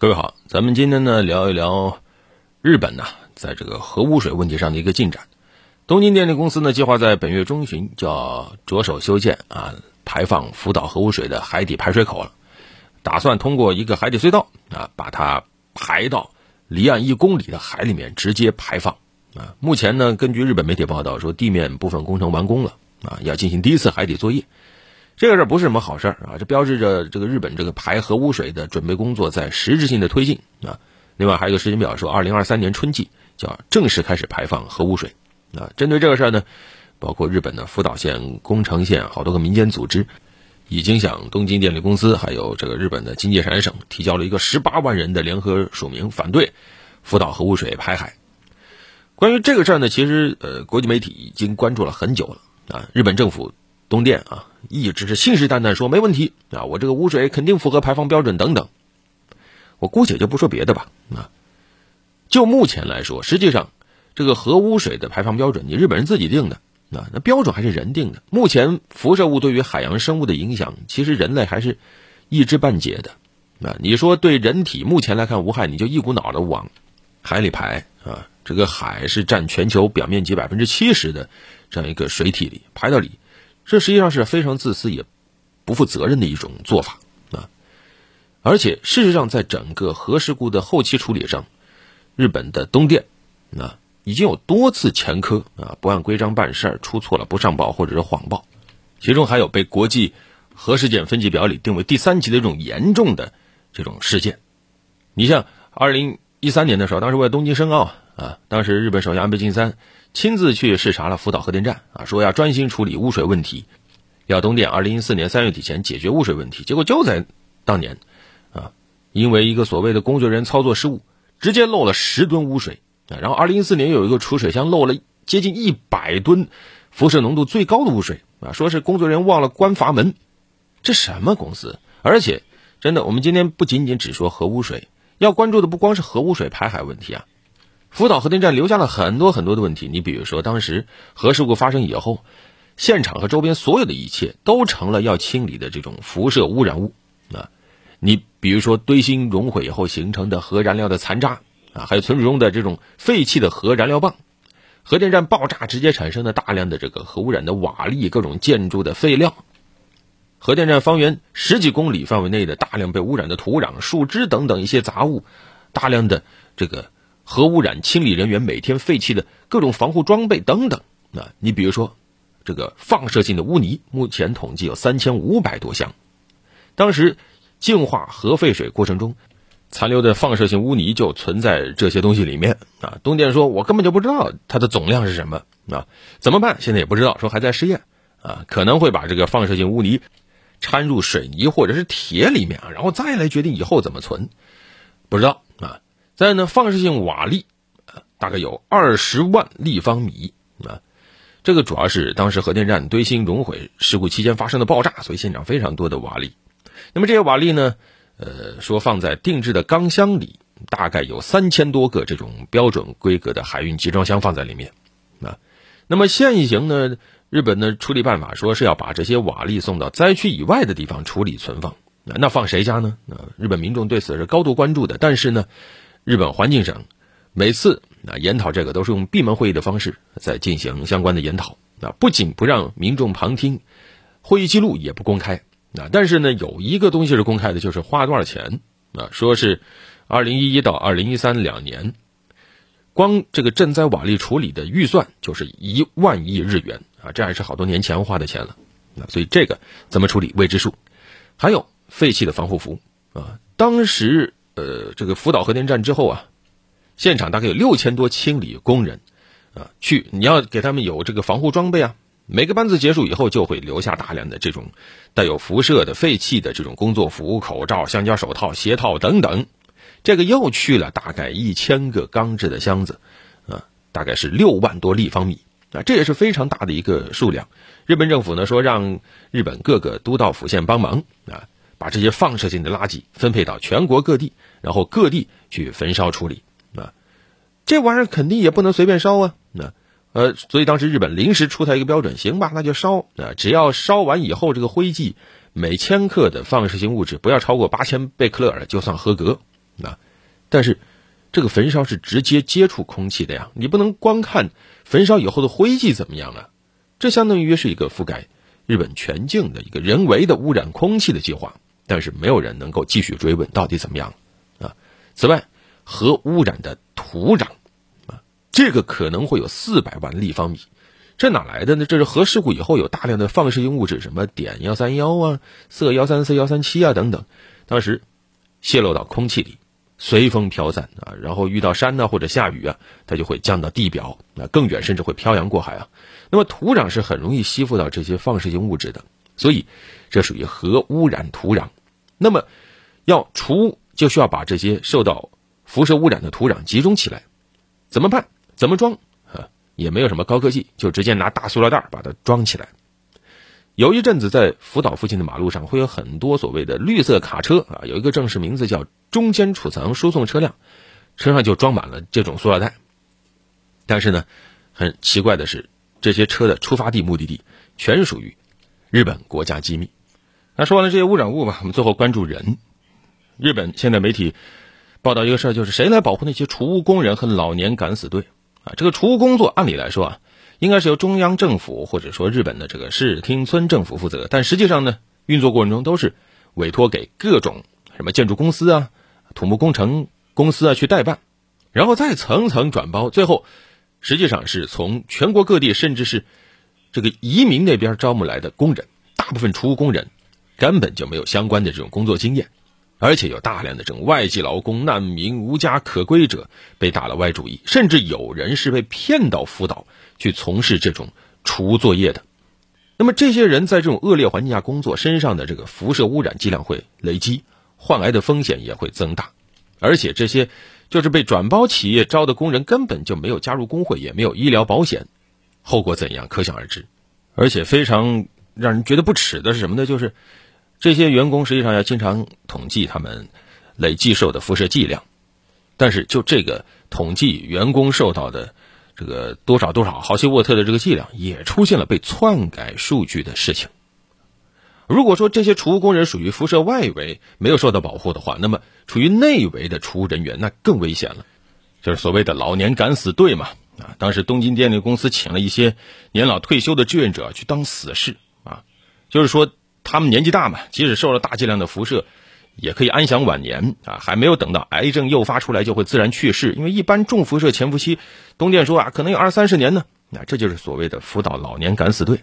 各位好，咱们今天呢聊一聊日本呢在这个核污水问题上的一个进展。东京电力公司呢计划在本月中旬就要着手修建啊排放福岛核污水的海底排水口了，打算通过一个海底隧道啊把它排到离岸一公里的海里面直接排放啊。目前呢，根据日本媒体报道说，地面部分工程完工了啊，要进行第一次海底作业。这个事儿不是什么好事儿啊！这标志着这个日本这个排核污水的准备工作在实质性的推进啊。另外还有一个时间表，说二零二三年春季就要正式开始排放核污水啊。针对这个事儿呢，包括日本的福岛县、宫城县好多个民间组织，已经向东京电力公司还有这个日本的经济产省提交了一个十八万人的联合署名，反对福岛核污水排海。关于这个事儿呢，其实呃，国际媒体已经关注了很久了啊。日本政府。东电啊，一直是信誓旦旦说没问题啊，我这个污水肯定符合排放标准等等。我姑且就不说别的吧啊，就目前来说，实际上这个核污水的排放标准，你日本人自己定的啊，那标准还是人定的。目前辐射物对于海洋生物的影响，其实人类还是一知半解的啊。你说对人体目前来看无害，你就一股脑的往海里排啊，这个海是占全球表面积百分之七十的这样一个水体里排到里。这实际上是非常自私也不负责任的一种做法啊！而且事实上，在整个核事故的后期处理上，日本的东电啊已经有多次前科啊，不按规章办事儿，出错了不上报或者是谎报，其中还有被国际核事件分级表里定为第三级的这种严重的这种事件。你像二零一三年的时候，当时为了东京申奥啊，当时日本首相安倍晋三。亲自去视察了福岛核电站啊，说要专心处理污水问题，要东电二零一四年三月底前解决污水问题。结果就在当年，啊，因为一个所谓的工作人员操作失误，直接漏了十吨污水啊。然后二零一四年有一个储水箱漏了接近一百吨辐射浓度最高的污水啊，说是工作人员忘了关阀门。这什么公司？而且真的，我们今天不仅仅只说核污水，要关注的不光是核污水排海问题啊。福岛核电站留下了很多很多的问题，你比如说，当时核事故发生以后，现场和周边所有的一切都成了要清理的这种辐射污染物啊。你比如说，堆芯熔毁以后形成的核燃料的残渣啊，还有存储中的这种废弃的核燃料棒，核电站爆炸直接产生的大量的这个核污染的瓦砾、各种建筑的废料，核电站方圆十几公里范围内的大量被污染的土壤、树枝等等一些杂物，大量的这个。核污染清理人员每天废弃的各种防护装备等等，啊，你比如说，这个放射性的污泥，目前统计有三千五百多箱。当时净化核废水过程中，残留的放射性污泥就存在这些东西里面。啊，东电说，我根本就不知道它的总量是什么，啊，怎么办？现在也不知道，说还在试验，啊，可能会把这个放射性污泥掺入水泥或者是铁里面啊，然后再来决定以后怎么存，不知道啊。再呢，放射性瓦砾，大概有二十万立方米啊。这个主要是当时核电站堆芯熔毁事故期间发生的爆炸，所以现场非常多的瓦砾。那么这些瓦砾呢，呃，说放在定制的钢箱里，大概有三千多个这种标准规格的海运集装箱放在里面啊。那么现行呢，日本的处理办法说是要把这些瓦砾送到灾区以外的地方处理存放。那放谁家呢？啊，日本民众对此是高度关注的，但是呢。日本环境省每次啊研讨这个都是用闭门会议的方式在进行相关的研讨啊，不仅不让民众旁听，会议记录也不公开啊。但是呢，有一个东西是公开的，就是花多少钱啊？说是二零一一到二零一三两年，光这个赈灾瓦砾处理的预算就是一万亿日元啊，这还是好多年前花的钱了啊。所以这个怎么处理未知数。还有废弃的防护服啊，当时。呃，这个福岛核电站之后啊，现场大概有六千多清理工人，啊，去你要给他们有这个防护装备啊。每个班子结束以后，就会留下大量的这种带有辐射的废弃的这种工作服、口罩、橡胶手套、鞋套等等。这个又去了大概一千个钢制的箱子，啊，大概是六万多立方米啊，这也是非常大的一个数量。日本政府呢说，让日本各个都道府县帮忙啊。把这些放射性的垃圾分配到全国各地，然后各地去焚烧处理啊，这玩意儿肯定也不能随便烧啊，那呃，所以当时日本临时出台一个标准，行吧，那就烧啊，只要烧完以后这个灰剂每千克的放射性物质不要超过八千贝克勒尔，就算合格啊，但是这个焚烧是直接接触空气的呀，你不能光看焚烧以后的灰烬怎么样啊？这相当于是一个覆盖日本全境的一个人为的污染空气的计划，但是没有人能够继续追问到底怎么样啊。此外，核污染的土壤啊，这个可能会有四百万立方米。这哪来的呢？这是核事故以后有大量的放射性物质，什么碘幺三幺啊、铯幺三四、幺三七啊等等，当时泄漏到空气里，随风飘散啊，然后遇到山呢或者下雨啊，它就会降到地表，那更远甚至会漂洋过海啊。那么土壤是很容易吸附到这些放射性物质的，所以这属于核污染土壤。那么要除，就需要把这些受到辐射污染的土壤集中起来，怎么办？怎么装？啊也没有什么高科技，就直接拿大塑料袋把它装起来。有一阵子在福岛附近的马路上会有很多所谓的绿色卡车啊，有一个正式名字叫中间储藏输送车辆，车上就装满了这种塑料袋。但是呢，很奇怪的是，这些车的出发地、目的地全属于日本国家机密。那说完了这些污染物吧，我们最后关注人。日本现在媒体报道一个事儿，就是谁来保护那些储物工人和老年敢死队？啊，这个除污工作按理来说啊，应该是由中央政府或者说日本的这个市町村政府负责，但实际上呢，运作过程中都是委托给各种什么建筑公司啊、土木工程公司啊去代办，然后再层层转包，最后实际上是从全国各地甚至是这个移民那边招募来的工人，大部分除工人根本就没有相关的这种工作经验。而且有大量的这种外籍劳工、难民、无家可归者被打了歪主意，甚至有人是被骗到福岛去从事这种除作业的。那么这些人在这种恶劣环境下工作，身上的这个辐射污染剂量会累积，患癌的风险也会增大。而且这些就是被转包企业招的工人，根本就没有加入工会，也没有医疗保险，后果怎样可想而知。而且非常让人觉得不耻的是什么呢？就是。这些员工实际上要经常统计他们累计受的辐射剂量，但是就这个统计员工受到的这个多少多少毫西沃特的这个剂量，也出现了被篡改数据的事情。如果说这些储物工人属于辐射外围没有受到保护的话，那么处于内围的储物人员那更危险了，就是所谓的老年敢死队嘛。啊，当时东京电力公司请了一些年老退休的志愿者去当死士啊，就是说。他们年纪大嘛，即使受了大剂量的辐射，也可以安享晚年啊！还没有等到癌症诱发出来，就会自然去世。因为一般重辐射潜伏期，东电说啊，可能有二三十年呢。那这就是所谓的福岛老年敢死队。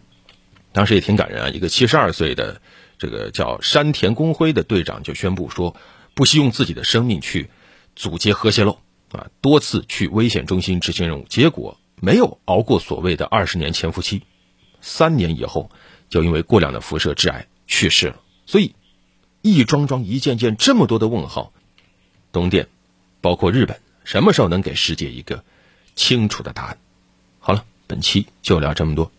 当时也挺感人啊，一个七十二岁的这个叫山田公辉的队长就宣布说，不惜用自己的生命去阻截核泄漏啊，多次去危险中心执行任务，结果没有熬过所谓的二十年潜伏期，三年以后。就因为过量的辐射致癌去世了，所以一桩桩、一件件这么多的问号，东电，包括日本，什么时候能给世界一个清楚的答案？好了，本期就聊这么多。